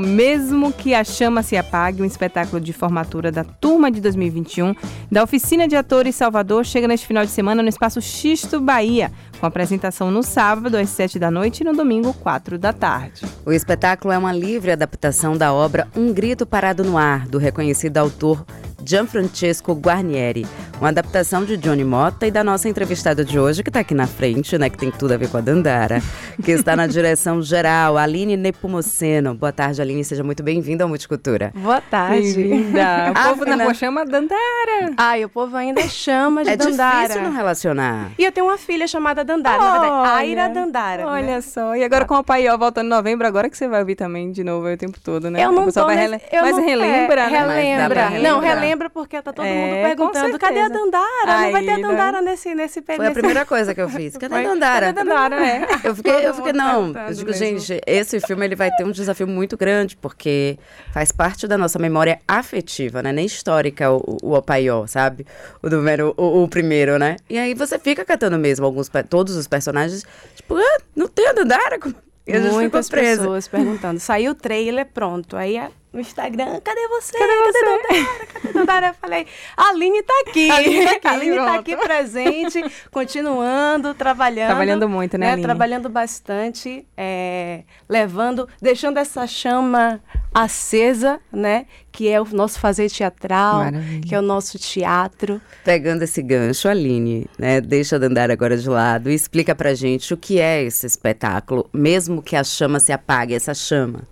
Mesmo que a chama se apague, um espetáculo de formatura da turma de 2021 da Oficina de Atores Salvador chega neste final de semana no Espaço Xisto Bahia, com apresentação no sábado às 7 da noite e no domingo 4 da tarde. O espetáculo é uma livre adaptação da obra Um Grito Parado no Ar, do reconhecido autor Gianfrancesco Guarnieri, uma adaptação de Johnny Mota e da nossa entrevistada de hoje, que está aqui na frente, né, que tem tudo a ver com a Dandara, que está na direção geral, Aline Nepomuceno. Boa tarde, Aline, seja muito bem-vinda ao Multicultura. Boa tarde. Bem-vinda. O povo rua chama Dandara. Ai, o povo ainda chama de é Dandara. É difícil não relacionar. E eu tenho uma filha chamada Dandara, na verdade, Aira Dandara. Olha né? só, e agora com o Pai voltando em novembro, agora que você vai ouvir também de novo o tempo todo, né? Eu não tô rele... eu Mas não- relembra, é, né? Relembra. Mas pra Não, relembra porque tá todo É, mundo com perguntando, cadê a certeza. Dandara? não vai ter a Aí, né? Dandara nesse, nesse Foi a primeira coisa que eu fiz. Cadê a? Dandara? Cadê a Dandara, é. Eu fiquei, eu fiquei não. Eu digo, mesmo. gente, esse filme ele vai ter um desafio muito grande, porque faz parte da nossa memória afetiva, né? Nem histórica o, o Opaió, sabe? O número, o, o primeiro, né? E aí você fica catando mesmo alguns, todos os personagens, tipo, ah, não tem a Dandara? E a gente Muitas pessoas perguntando. Saiu o trailer, pronto. Aí a- no Instagram, cadê você? Cadê, você? Dandara? Cadê a Dandara? Eu falei, a Aline tá aqui. A Aline tá aqui, Aline tá aqui presente, continuando, trabalhando. Trabalhando muito, né, Aline? Trabalhando bastante, é, levando, deixando essa chama acesa, né? Que é o nosso fazer teatral, Maravilha. que é o nosso teatro. Pegando esse gancho, Aline, né? Deixa a Dandara agora de lado e explica pra gente o que é esse espetáculo, mesmo que a chama se apague, essa chama.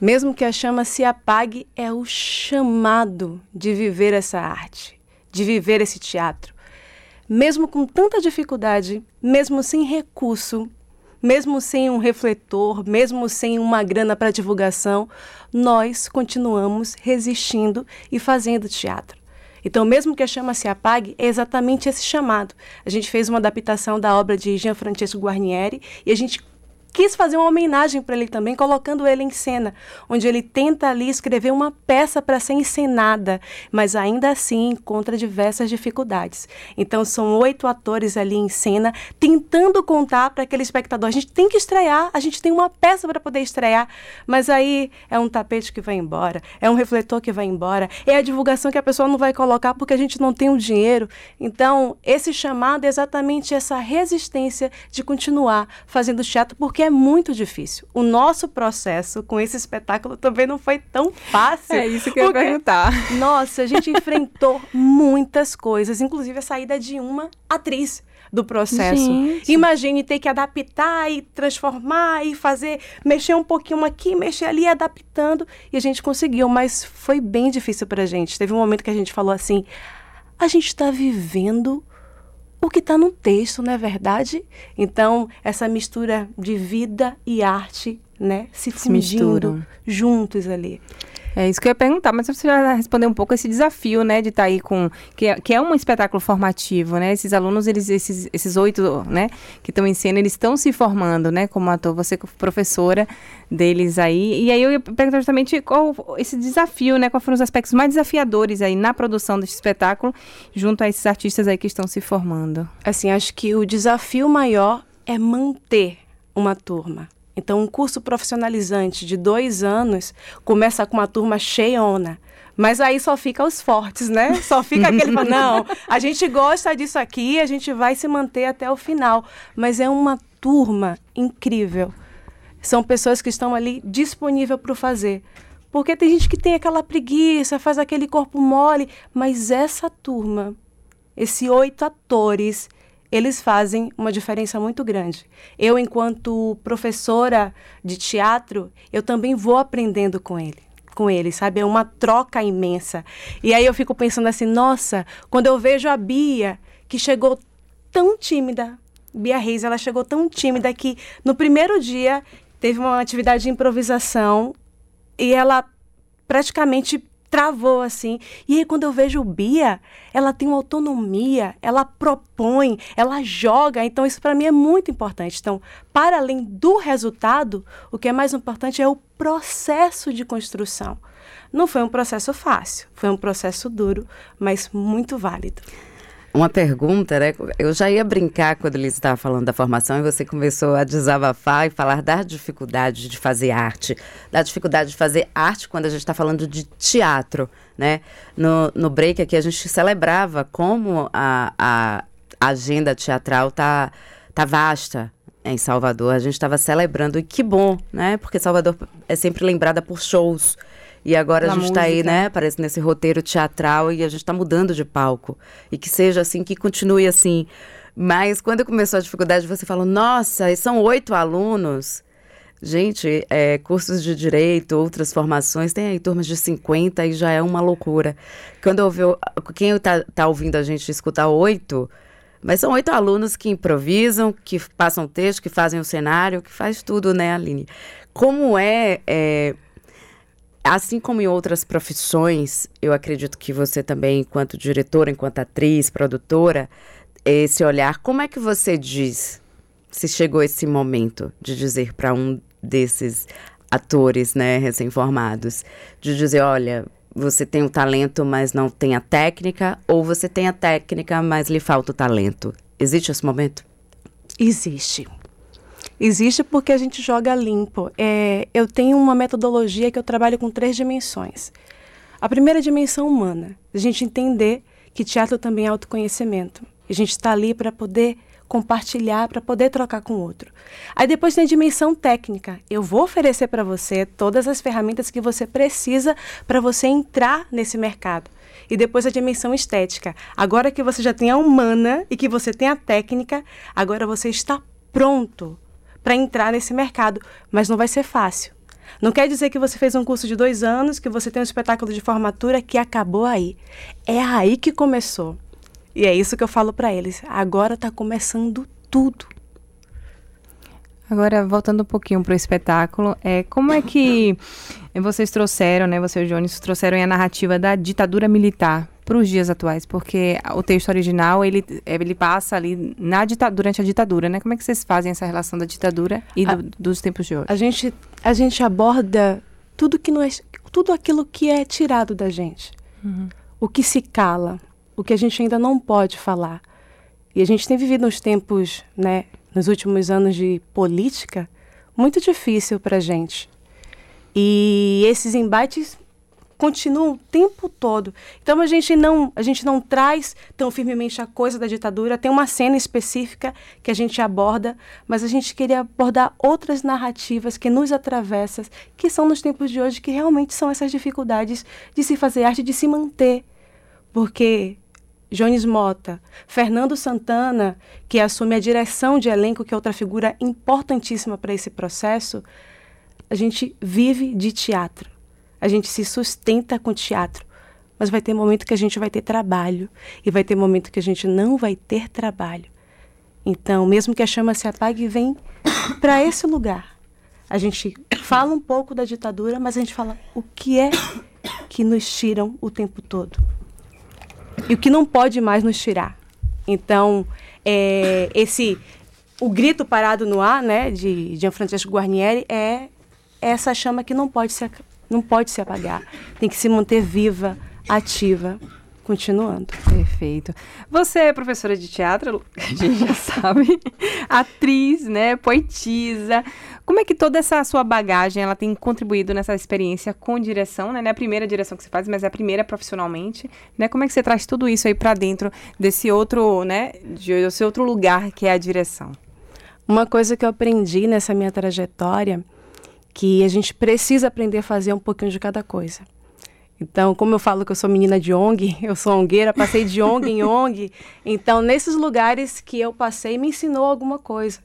Mesmo que a chama se apague, é o chamado de viver essa arte, de viver esse teatro. Mesmo com tanta dificuldade, mesmo sem recurso, mesmo sem um refletor, mesmo sem uma grana para divulgação, nós continuamos resistindo e fazendo teatro. Então, mesmo que a chama se apague, é exatamente esse chamado. A gente fez uma adaptação da obra de Gianfrancesco Guarnieri e a gente quis fazer uma homenagem para ele também, colocando ele em cena, onde ele tenta ali escrever uma peça para ser encenada, mas ainda assim encontra diversas dificuldades. Então são oito atores ali em cena tentando contar para aquele espectador. A gente tem que estrear, a gente tem uma peça para poder estrear, mas aí é um tapete que vai embora, é um refletor que vai embora, é a divulgação que a pessoa não vai colocar porque a gente não tem o dinheiro. Então esse chamado é exatamente essa resistência de continuar fazendo teatro porque é muito difícil. O nosso processo com esse espetáculo também não foi tão fácil. É isso que eu ia porque- perguntar. Nossa, a gente enfrentou muitas coisas, inclusive a saída de uma atriz do processo. Gente. Imagine ter que adaptar e transformar e fazer, mexer um pouquinho aqui, mexer ali, adaptando. E a gente conseguiu, mas foi bem difícil pra gente. Teve um momento que a gente falou assim: a gente está vivendo o que está no texto, não é verdade? Então, essa mistura de vida e arte, né, se fundindo juntos ali. É isso que eu ia perguntar, mas você já respondeu um pouco esse desafio, né, de estar aí com que é, que é um espetáculo formativo, né? Esses alunos, eles esses esses oito, né, que estão em cena, eles estão se formando, né, como ator, você professora deles aí. E aí eu ia perguntar justamente qual esse desafio, né, quais foram os aspectos mais desafiadores aí na produção desse espetáculo junto a esses artistas aí que estão se formando. Assim, acho que o desafio maior é manter uma turma. Então, um curso profissionalizante de dois anos começa com uma turma cheiona. Mas aí só fica os fortes, né? Só fica aquele, não, a gente gosta disso aqui, a gente vai se manter até o final. Mas é uma turma incrível. São pessoas que estão ali disponíveis para o fazer. Porque tem gente que tem aquela preguiça, faz aquele corpo mole, mas essa turma esses oito atores, eles fazem uma diferença muito grande. Eu, enquanto professora de teatro, eu também vou aprendendo com ele. Com ele, sabe? É uma troca imensa. E aí eu fico pensando assim, nossa, quando eu vejo a Bia, que chegou tão tímida, Bia Reis, ela chegou tão tímida que no primeiro dia teve uma atividade de improvisação e ela praticamente travou assim. E aí quando eu vejo Bia, ela tem uma autonomia, ela propõe, ela joga. Então isso para mim é muito importante. Então, para além do resultado, o que é mais importante é o processo de construção. Não foi um processo fácil, foi um processo duro, mas muito válido. Uma pergunta, né? Eu já ia brincar quando ele estava falando da formação e você começou a desabafar e falar da dificuldade de fazer arte, da dificuldade de fazer arte quando a gente está falando de teatro, né? No, no break aqui a gente celebrava como a, a agenda teatral tá, tá vasta em Salvador. A gente estava celebrando e que bom, né? Porque Salvador é sempre lembrada por shows. E agora a gente está aí, né? Parece nesse roteiro teatral e a gente está mudando de palco. E que seja assim, que continue assim. Mas quando começou a dificuldade, você falou: nossa, são oito alunos. Gente, é, cursos de direito, outras formações, tem aí turmas de 50 e já é uma loucura. Quando eu ouvi, quem está tá ouvindo a gente escutar oito, mas são oito alunos que improvisam, que passam texto, que fazem o cenário, que faz tudo, né, Aline? Como é, é Assim como em outras profissões, eu acredito que você também, enquanto diretora, enquanto atriz, produtora, esse olhar, como é que você diz se chegou esse momento de dizer para um desses atores, né, recém-formados, de dizer, olha, você tem o talento, mas não tem a técnica, ou você tem a técnica, mas lhe falta o talento. Existe esse momento? Existe. Existe porque a gente joga limpo. É, eu tenho uma metodologia que eu trabalho com três dimensões. A primeira dimensão humana, a gente entender que teatro também é autoconhecimento. A gente está ali para poder compartilhar, para poder trocar com o outro. Aí depois tem a dimensão técnica. Eu vou oferecer para você todas as ferramentas que você precisa para você entrar nesse mercado. E depois a dimensão estética. Agora que você já tem a humana e que você tem a técnica, agora você está pronto para entrar nesse mercado, mas não vai ser fácil. Não quer dizer que você fez um curso de dois anos, que você tem um espetáculo de formatura que acabou aí. É aí que começou. E é isso que eu falo para eles. Agora está começando tudo. Agora, voltando um pouquinho para o espetáculo, é, como é que vocês trouxeram, né, você e o Jones, trouxeram a narrativa da ditadura militar para os dias atuais? Porque o texto original, ele, ele passa ali na durante a ditadura, né? Como é que vocês fazem essa relação da ditadura e do, a, dos tempos de hoje? A gente, a gente aborda tudo, que não é, tudo aquilo que é tirado da gente. Uhum. O que se cala, o que a gente ainda não pode falar. E a gente tem vivido uns tempos, né, nos últimos anos de política, muito difícil para a gente. E esses embates continuam o tempo todo. Então a gente não a gente não traz tão firmemente a coisa da ditadura. Tem uma cena específica que a gente aborda, mas a gente queria abordar outras narrativas que nos atravessam, que são nos tempos de hoje que realmente são essas dificuldades de se fazer arte, de se manter, porque Jones Mota, Fernando Santana, que assume a direção de elenco, que é outra figura importantíssima para esse processo, a gente vive de teatro. A gente se sustenta com teatro. Mas vai ter momento que a gente vai ter trabalho e vai ter momento que a gente não vai ter trabalho. Então, mesmo que a chama se apague, vem para esse lugar. A gente fala um pouco da ditadura, mas a gente fala o que é que nos tiram o tempo todo e o que não pode mais nos tirar. Então, é, esse o grito parado no ar, né, de Gianfrancesco Guarnieri é essa chama que não pode se não pode se apagar, tem que se manter viva, ativa, continuando. Perfeito. Você é professora de teatro, a gente já sabe, atriz, né, poetisa. Como é que toda essa sua bagagem ela tem contribuído nessa experiência com direção, né? Não é a primeira direção que você faz, mas é a primeira profissionalmente, né? Como é que você traz tudo isso aí para dentro desse outro, né, desse outro lugar que é a direção? Uma coisa que eu aprendi nessa minha trajetória que a gente precisa aprender a fazer um pouquinho de cada coisa. Então, como eu falo que eu sou menina de ONG, eu sou ongueira, passei de ONG em ONG. Então, nesses lugares que eu passei, me ensinou alguma coisa.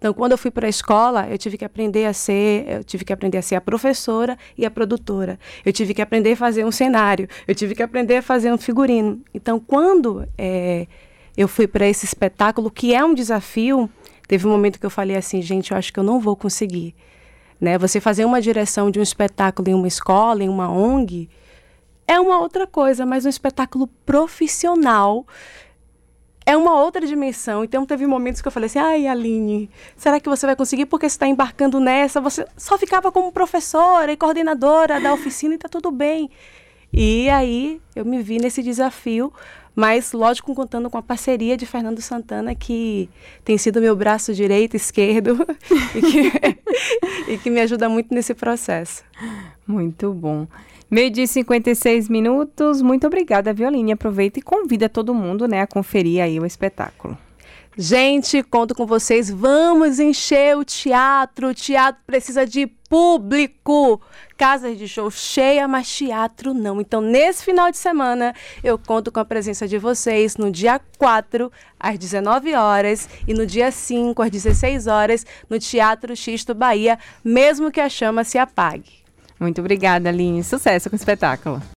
Então, quando eu fui para a escola, eu tive que aprender a ser, eu tive que aprender a ser a professora e a produtora. Eu tive que aprender a fazer um cenário. Eu tive que aprender a fazer um figurino. Então, quando é, eu fui para esse espetáculo, que é um desafio, teve um momento que eu falei assim, gente, eu acho que eu não vou conseguir. Né? Você fazer uma direção de um espetáculo em uma escola, em uma ONG, é uma outra coisa, mas um espetáculo profissional é uma outra dimensão. Então teve momentos que eu falei assim: ai, Aline, será que você vai conseguir? Porque você está embarcando nessa. Você só ficava como professora e coordenadora da oficina e está tudo bem. E aí eu me vi nesse desafio, mas lógico contando com a parceria de Fernando Santana, que tem sido meu braço direito, esquerdo, e, que, e que me ajuda muito nesse processo. Muito bom. Meio dia 56 minutos. Muito obrigada, Violine. Aproveita e convida todo mundo né, a conferir aí o espetáculo. Gente, conto com vocês. Vamos encher o teatro. O teatro precisa de público. Casas de show cheia, mas teatro não. Então, nesse final de semana, eu conto com a presença de vocês no dia 4, às 19 horas, e no dia 5, às 16 horas, no Teatro Xisto Bahia, mesmo que a chama se apague. Muito obrigada, Aline. Sucesso com o espetáculo.